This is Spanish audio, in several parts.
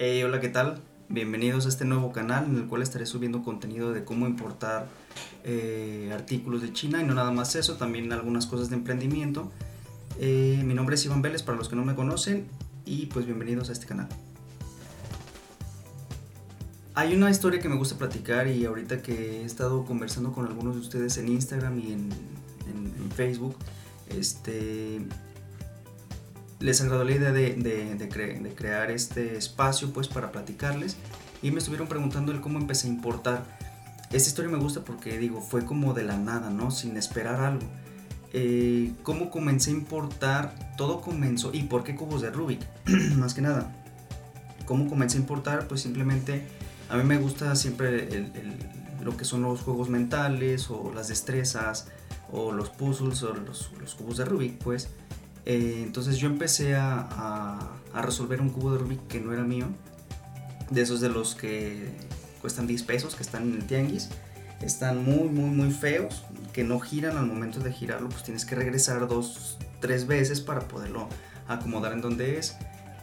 Hey, hola, ¿qué tal? Bienvenidos a este nuevo canal en el cual estaré subiendo contenido de cómo importar eh, artículos de China y no nada más eso, también algunas cosas de emprendimiento. Eh, mi nombre es Iván Vélez para los que no me conocen y pues bienvenidos a este canal. Hay una historia que me gusta platicar y ahorita que he estado conversando con algunos de ustedes en Instagram y en, en Facebook, este, les agradó la idea de, crear este espacio pues para platicarles y me estuvieron preguntando el cómo empecé a importar. Esta historia me gusta porque digo, fue como de la nada, ¿no? Sin esperar algo. Eh, ¿Cómo comencé a importar? Todo comenzó. ¿Y por qué cubos de Rubik? Más que nada. ¿Cómo comencé a importar? Pues simplemente a mí me gusta siempre lo que son los juegos mentales o las destrezas o los puzzles o los cubos de Rubik, pues. Eh, entonces yo empecé a, resolver un cubo de Rubik que no era mío, de esos de los que cuestan 10 pesos, que están en el tianguis. Están muy, muy, muy feos, que no giran al momento de girarlo, pues tienes que regresar dos, tres veces para poderlo acomodar en donde es.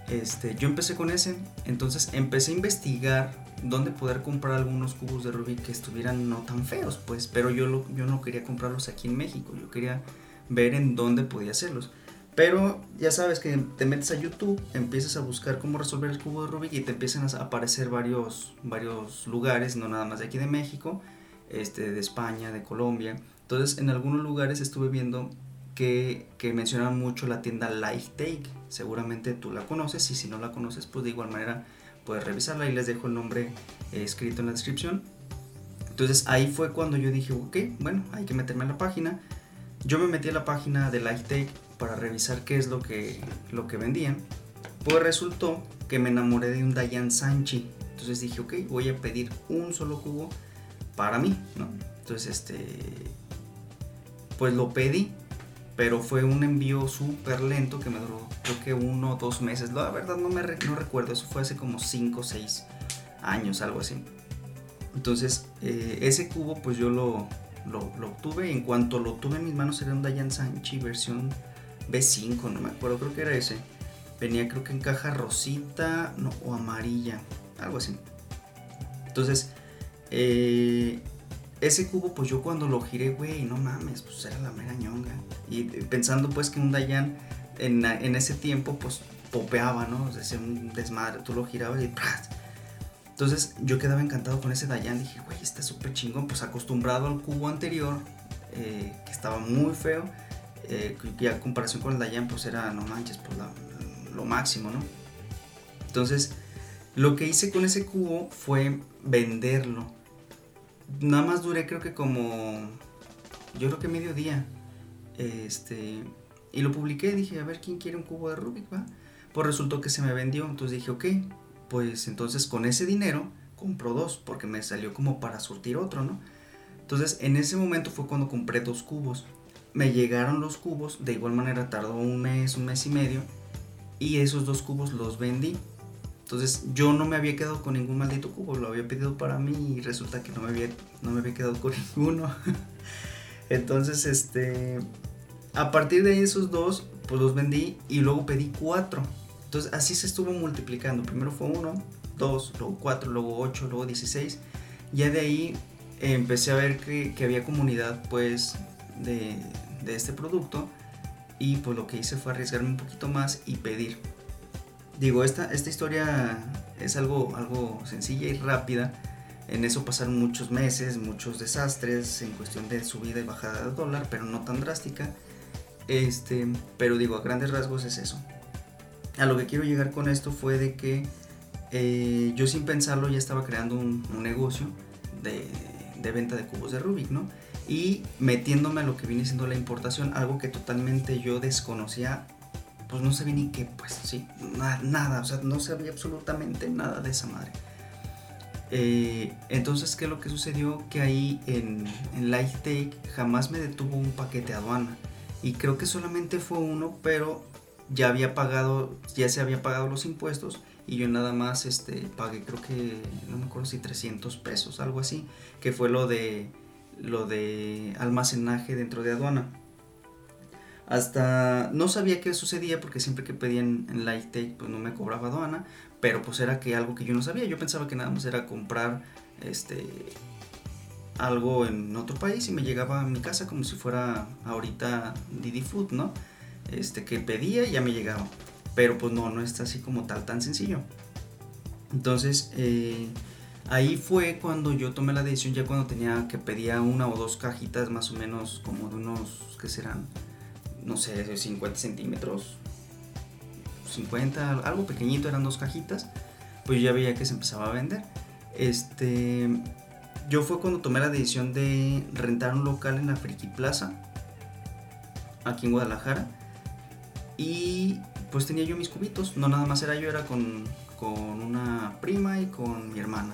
Este, yo empecé con ese, entonces empecé a investigar dónde poder comprar algunos cubos de Rubik que estuvieran no tan feos, pues, pero yo, yo no quería comprarlos aquí en México, yo quería ver en dónde podía hacerlos. Pero ya sabes que te metes a YouTube, empiezas a buscar cómo resolver el cubo de Rubik y te empiezan a aparecer varios, varios lugares, no nada más de aquí de México, este, de España, de Colombia. Entonces en algunos lugares estuve viendo que, que mencionaban mucho la tienda Life Take. Seguramente tú la conoces y si no la conoces pues de igual manera puedes revisarla y les dejo el nombre eh, escrito en la descripción. Entonces ahí fue cuando yo dije, ok, bueno, hay que meterme a la página. Yo me metí a la página de Life Take para revisar qué es lo que, lo que vendían, pues resultó que me enamoré de un Dayan Sanchi. Entonces dije, ok, voy a pedir un solo cubo para mí, ¿no? Entonces, este, pues lo pedí, pero fue un envío súper lento que me duró creo que uno o dos meses. La verdad no me no recuerdo, eso fue hace como cinco o seis años, algo así. Entonces, eh, ese cubo pues yo lo, lo, lo, obtuve. En cuanto lo tuve en mis manos era un Dayan Sanchi versión B5, no me acuerdo, creo que era ese. Venía creo que en caja rosita no, o amarilla, algo así. Entonces, eh, ese cubo, pues yo cuando lo giré, güey, no mames, pues era la mera ñonga. Y pensando pues que un Dayan en, en ese tiempo, pues popeaba, ¿no? O sea, un desmadre, tú lo girabas y Entonces yo quedaba encantado con ese Dayan, dije, güey, está súper chingón, pues acostumbrado al cubo anterior, eh, que estaba muy feo eh, a comparación con el Dayan pues era, no manches, pues lo máximo, ¿no? Entonces, lo que hice con ese cubo fue venderlo. Nada más duré creo que como, yo creo que medio día. Este, y lo publiqué, dije, a ver quién quiere un cubo de Rubik, ¿va? Pues resultó que se me vendió, entonces dije, ok, pues entonces con ese dinero compro dos, porque me salió como para surtir otro, ¿no? Entonces en ese momento fue cuando compré dos cubos me llegaron los cubos, de igual manera tardó un mes, un mes y medio, y esos dos cubos los vendí. Entonces yo no me había quedado con ningún maldito cubo, lo había pedido para mí y resulta que no me había, no me había quedado con ninguno. Entonces, este, a partir de esos dos, pues los vendí y luego pedí cuatro. Entonces así se estuvo multiplicando. Primero fue uno, dos, luego cuatro, luego ocho, luego dieciséis. Ya de ahí empecé a ver que, que había comunidad pues de, de este producto y pues lo que hice fue arriesgarme un poquito más y pedir. Digo, esta, esta historia es algo, algo sencilla y rápida. En eso pasaron muchos meses, muchos desastres en cuestión de subida y bajada del dólar, pero no tan drástica. Este, pero digo, a grandes rasgos es eso. A lo que quiero llegar con esto fue de que eh, yo sin pensarlo ya estaba creando un, negocio de, de, venta de cubos de Rubik, ¿no? Y metiéndome a lo que viene siendo la importación, algo que totalmente yo desconocía, pues no sabía ni qué, pues sí, nada, o sea, no sabía absolutamente nada de esa madre. Eh, entonces, ¿qué es lo que sucedió? Que ahí en, en Take jamás me detuvo un paquete aduana. Y creo que solamente fue uno, pero ya había pagado, ya se había pagado los impuestos y yo nada más este, pagué, creo que, no me acuerdo si 300 pesos, algo así, que fue lo de lo de almacenaje dentro de aduana. Hasta no sabía qué sucedía porque siempre que pedían en Light Take pues no me cobraba aduana, pero pues era que algo que yo no sabía. Yo pensaba que nada más era comprar este algo en otro país y me llegaba a mi casa como si fuera ahorita Didi Food, ¿no? Este que pedía y ya me llegaba. Pero pues no, no está así como tal tan sencillo. Entonces, eh, ahí fue cuando yo tomé la decisión, ya cuando tenía que pedía una o dos cajitas más o menos como de unos, ¿qué serán? No sé, 50 centímetros, 50, algo pequeñito, eran dos cajitas, pues ya veía que se empezaba a vender. Este, yo fue cuando tomé la decisión de rentar un local en la Friki Plaza, aquí en Guadalajara, y pues tenía yo mis cubitos, no nada más era yo, era con, con una prima y con mi hermana.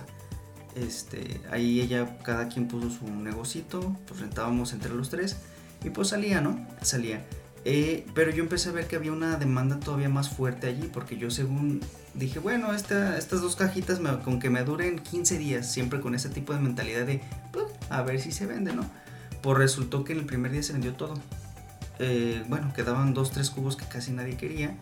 Este, ahí ella, cada quien puso su negocito, pues rentábamos entre los tres y pues salía, ¿no? Salía. Eh, pero yo empecé a ver que había una demanda todavía más fuerte allí, porque yo según dije, bueno, estas dos cajitas con que me duren 15 días, siempre con ese tipo de mentalidad de, pues, a ver si se vende, ¿no? Pues resultó que en el primer día se vendió todo. Eh, bueno, quedaban dos, tres cubos que casi nadie quería.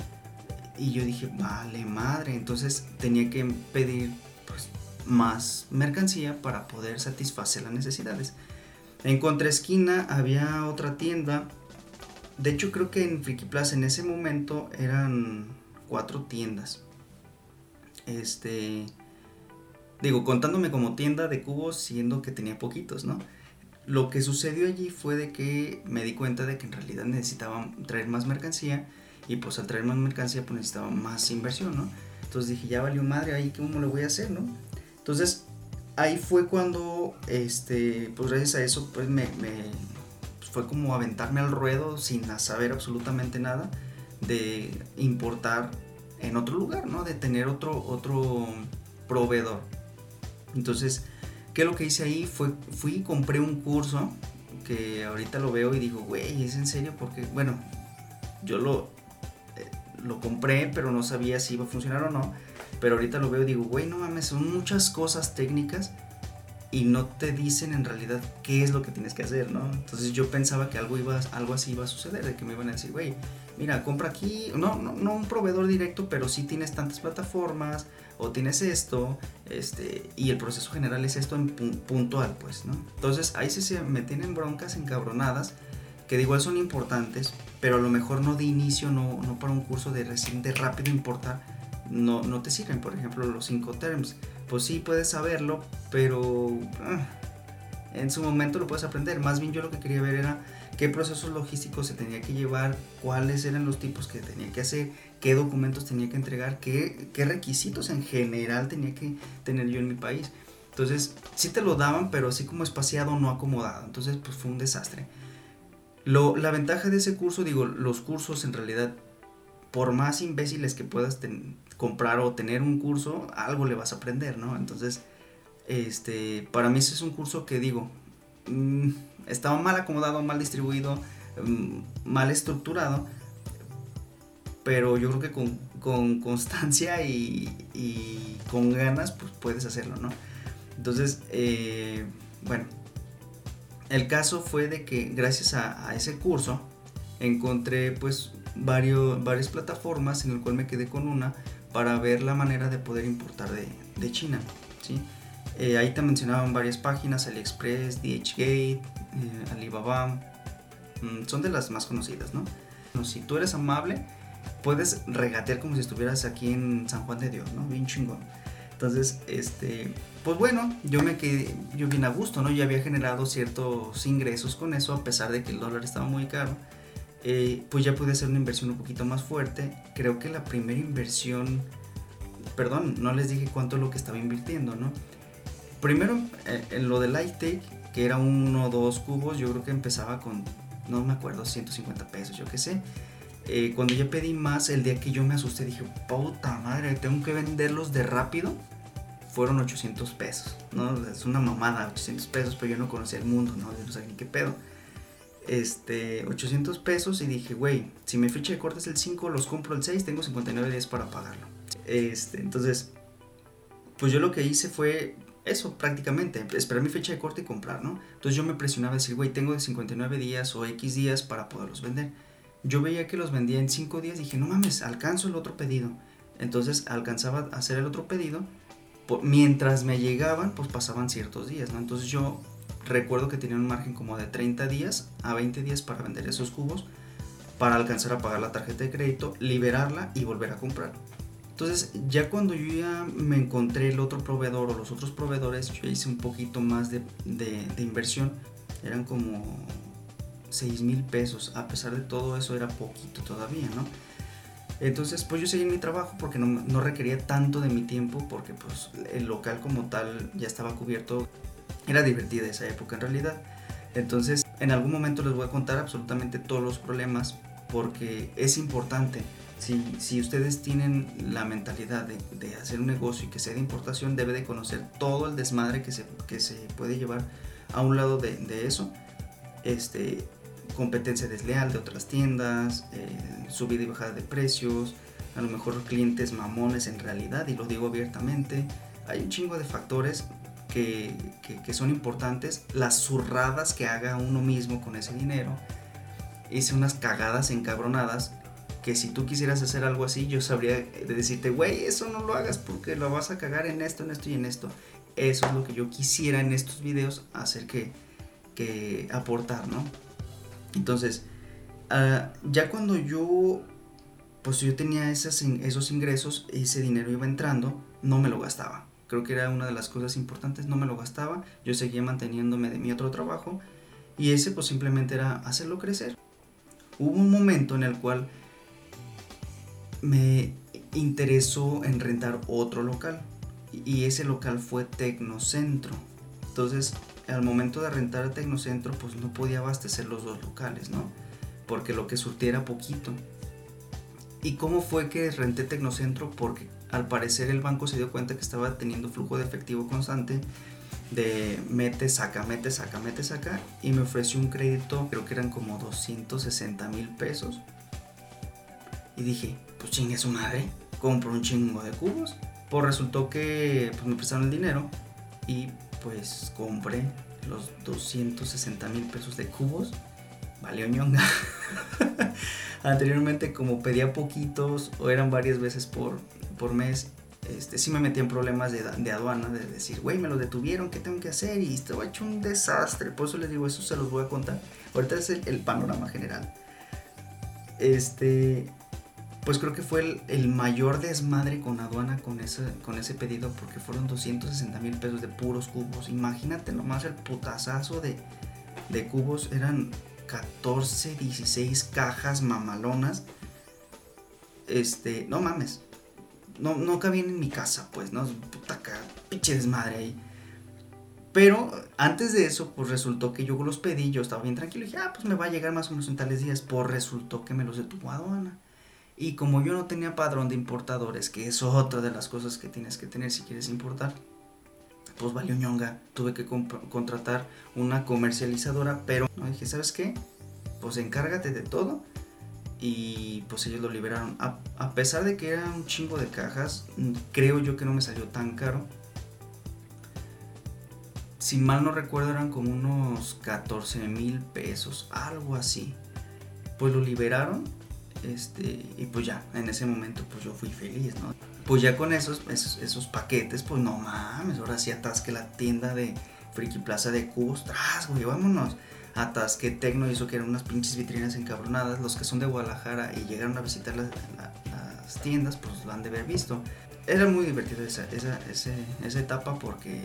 Y yo dije, vale madre, entonces tenía que pedir pues, más mercancía para poder satisfacer las necesidades. En contraesquina había otra tienda de hecho, creo que en Friki Plaza en ese momento eran cuatro tiendas. Este. Digo, contándome como tienda de cubos, siendo que tenía poquitos, ¿no? Lo que sucedió allí fue de que me di cuenta de que en realidad necesitaban traer más mercancía y pues al traer más mercancía pues necesitaba más inversión, ¿no? Entonces dije, ya valió madre, ahí cómo lo voy a hacer, ¿no? Entonces ahí fue cuando, este, pues gracias a eso pues me, fue como aventarme al ruedo sin saber absolutamente nada de importar en otro lugar, ¿no? De tener otro, otro proveedor. Entonces, ¿qué es lo que hice ahí? Fue, fui y compré un curso que ahorita lo veo y digo, güey, ¿es en serio? Porque, bueno, yo lo, eh, lo compré, pero no sabía si iba a funcionar o no. Pero ahorita lo veo y digo, güey, no mames, son muchas cosas técnicas y no te dicen en realidad qué es lo que tienes que hacer, ¿no? Entonces yo pensaba que algo, iba, algo así iba a suceder, de que me iban a decir, güey, mira, compra aquí, no, no, un proveedor directo, pero sí tienes tantas plataformas o tienes esto, este, y el proceso general es esto en puntual, pues, ¿no? Entonces ahí sí se me tienen broncas encabronadas, que de igual son importantes, pero a lo mejor no de inicio, no, no para un curso de recién, de rápido importar, no, no te sirven, por ejemplo, los cinco terms pues sí puedes saberlo, pero ah, en su momento lo puedes aprender. Más bien yo lo que quería ver era qué procesos logísticos se tenía que llevar, cuáles eran los tipos que tenía que hacer, qué documentos tenía que entregar, qué, qué requisitos en general tenía que tener yo en mi país. Entonces, sí te lo daban, pero así como espaciado, no acomodado. Entonces, pues fue un desastre. Lo, la ventaja de ese curso, digo, los cursos en realidad, por más imbéciles que puedas comprar o tener un curso, algo le vas a aprender, ¿no? Entonces, este, para mí ese es un curso que digo, mm, estaba mal acomodado, mal distribuido, mm, mal estructurado, pero yo creo que con, constancia y, con ganas, pues puedes hacerlo, ¿no? Entonces, eh, bueno, el caso fue de que gracias a, a ese curso encontré pues varios, varias plataformas en el cual me quedé con una para ver la manera de poder importar de, China. ¿sí? Eh, ahí te mencionaban varias páginas, AliExpress, DHgate, eh, Alibaba, mm, son de las más conocidas, ¿no? Si tú eres amable, puedes regatear como si estuvieras aquí en San Juan de Dios, ¿no? Bien chingón. Entonces, este, pues bueno, yo me quedé, yo bien a gusto, ¿no? Ya había generado ciertos ingresos con eso, a pesar de que el dólar estaba muy caro. Eh, pues ya pude hacer una inversión un poquito más fuerte. Creo que la primera inversión, perdón, no les dije cuánto es lo que estaba invirtiendo, ¿no? Primero, eh, en lo de Lighttake, que era uno o dos cubos, yo creo que empezaba con, no me acuerdo, 150 pesos, yo qué sé. Eh, cuando ya pedí más, el día que yo me asusté, dije, puta madre, tengo que venderlos de rápido. Fueron 800 pesos, ¿no? Es una mamada, 800 pesos, pero yo no conocía el mundo, ¿no? Yo no sabía ni qué pedo este, 800 pesos y dije, güey, si mi fecha de corte es el 5, los compro el 6, tengo 59 días para pagarlo. Este, entonces, pues yo lo que hice fue eso prácticamente, esperar mi fecha de corte y comprar, ¿no? Entonces yo me presionaba a decir, güey, tengo de 59 días o X días para poderlos vender. yo veía que los vendía en cinco días, dije, no mames, alcanzo el otro pedido. Entonces alcanzaba a hacer el otro pedido, mientras me llegaban, pues pasaban ciertos días, ¿no? Entonces yo recuerdo que tenía un margen como de 30 días a 20 días para vender esos cubos, para alcanzar a pagar la tarjeta de crédito, liberarla y volver a comprar. Entonces, ya cuando yo ya me encontré el otro proveedor o los otros proveedores, yo hice un poquito más de, de, inversión. Eran como 6 mil pesos. A pesar de todo eso, era poquito todavía, ¿no? Entonces, pues yo seguí mi trabajo porque no, no, requería tanto de mi tiempo, porque pues el local como tal ya estaba cubierto. Era divertida esa época en realidad. Entonces, en algún momento les voy a contar absolutamente todos los problemas, porque es importante si, ustedes tienen la mentalidad de, hacer un negocio y que sea de importación, debe de conocer todo el desmadre que se, que se puede llevar a un lado de, eso. Este, competencia desleal de otras tiendas, eh, subida y bajada de precios, a lo mejor clientes mamones en realidad, y lo digo abiertamente. Hay un chingo de factores que, son importantes, las zurradas que haga uno mismo con ese dinero. Hice unas cagadas encabronadas que si tú quisieras hacer algo así, yo sabría decirte, güey, eso no lo hagas porque lo vas a cagar en esto, en esto y en esto. Eso es lo que yo quisiera en estos videos hacer que, que aportar, ¿no? Entonces, ah, ya cuando yo, pues yo tenía esos, esos ingresos, ese dinero iba entrando, no me lo gastaba. Creo que era una de las cosas importantes, no me lo gastaba, yo seguía manteniéndome de mi otro trabajo y ese pues simplemente era hacerlo crecer. Hubo un momento en el cual me interesó en rentar otro local y ese local fue Tecnocentro. Entonces, al momento de rentar Tecnocentro, pues no podía abastecer los dos locales, ¿no? Porque lo que surtía era poquito. ¿Y cómo fue que renté Tecnocentro? Porque al parecer el banco se dio cuenta que estaba teniendo flujo de efectivo constante de mete, saca, mete, saca, mete, saca y me ofreció un crédito, creo que eran como 260 mil pesos. Y dije, pues chingue su madre, compro un chingo de cubos. Pues resultó que pues, me prestaron el dinero y pues compré los 260 mil pesos de cubos. Valió ñonga. Anteriormente como pedía poquitos o eran varias veces por, por mes, este, sí me metí en problemas de, de aduana, de decir, güey, me lo detuvieron, ¿qué tengo que hacer? Y estaba hecho un desastre. Por eso les digo, eso se los voy a contar. Ahorita es el, el panorama general. Este, pues creo que fue el, mayor desmadre con aduana con ese, con ese pedido porque fueron 260 mil pesos de puros cubos. Imagínate nomás el putazazo de, de cubos. Eran 14, 16 cajas mamalonas. Este, no mames. No, no cabían en mi casa, pues, ¿no? Puta pinche desmadre ahí. Pero antes de eso, pues resultó que yo los pedí, yo estaba bien tranquilo y dije, ah, pues me va a llegar más o menos en tales días. Pues resultó que me los detuvo aduana. Y como yo no tenía padrón de importadores, que es otra de las cosas que tienes que tener si quieres importar, pues valió ñonga. Tuve que contratar una comercializadora, pero ¿no? dije, ¿sabes qué? Pues encárgate de todo. Y pues ellos lo liberaron. A, a pesar de que era un chingo de cajas, creo yo que no me salió tan caro. Si mal no recuerdo, eran como unos 14 mil pesos, algo así. Pues lo liberaron este, y pues ya, en ese momento pues yo fui feliz, ¿no? Pues ya con esos, esos, paquetes, pues no mames, ahora sí atasque la tienda de Friki Plaza de cubos, tras, güey, vámonos. Atasque Tecno hizo que eran unas pinches vitrinas encabronadas. Los que son de Guadalajara y llegaron a visitar las, tiendas, pues lo han de haber visto. Era muy divertido esa, esa, esa etapa porque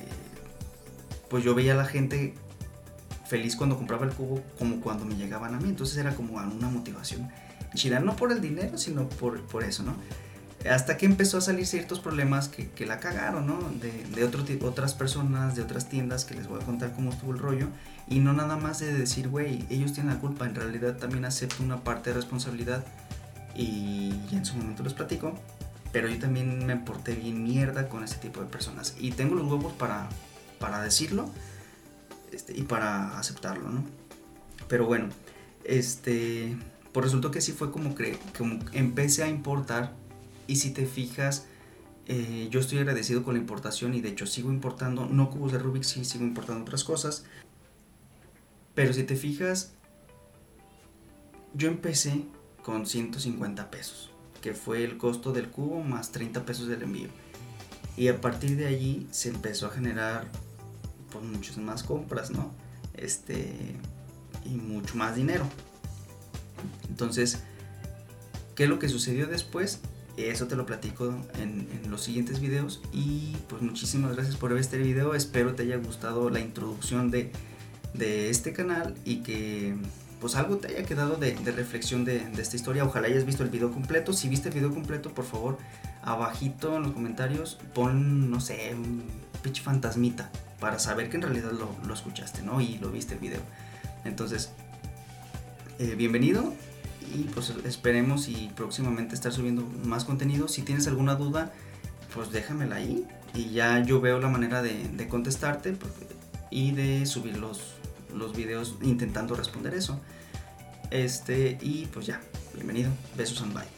pues yo veía a la gente feliz cuando compraba el cubo como cuando me llegaban a mí. Entonces era como una motivación chida, no por el dinero, sino por, por eso, ¿no? Hasta que empezó a salir ciertos problemas que, que la cagaron, ¿no? De, de otro, otras personas, de otras tiendas, que les voy a contar cómo estuvo el rollo. Y no nada más de decir, güey, ellos tienen la culpa, en realidad también acepto una parte de responsabilidad. Y en su momento les platico. Pero yo también me porté bien mierda con ese tipo de personas. Y tengo los huevos para, para decirlo este, y para aceptarlo, ¿no? Pero bueno, este pues resultó que sí fue como que como empecé a importar y si te fijas, eh, yo estoy agradecido con la importación y de hecho sigo importando, no cubos de Rubik, sí sigo importando otras cosas. Pero si te fijas, yo empecé con 150 pesos, que fue el costo del cubo más 30 pesos del envío. Y a partir de allí se empezó a generar pues muchas más compras, ¿no? Este y mucho más dinero. Entonces, ¿qué es lo que sucedió después? Eso te lo platico en, los siguientes videos. Y pues muchísimas gracias por ver este video. Espero te haya gustado la introducción de, este canal y que pues algo te haya quedado de, reflexión de, esta historia. Ojalá hayas visto el video completo. Si viste el video completo, por favor, abajito en los comentarios pon, no sé, un pitch fantasmita para saber que en realidad lo, lo escuchaste, ¿no? Y lo viste el video. Entonces, eh, bienvenido y pues esperemos y próximamente estar subiendo más contenido. Si tienes alguna duda, pues déjamela ahí y ya yo veo la manera de, contestarte y de subir los, los videos intentando responder eso. Este, y pues ya, bienvenido, besos and bye.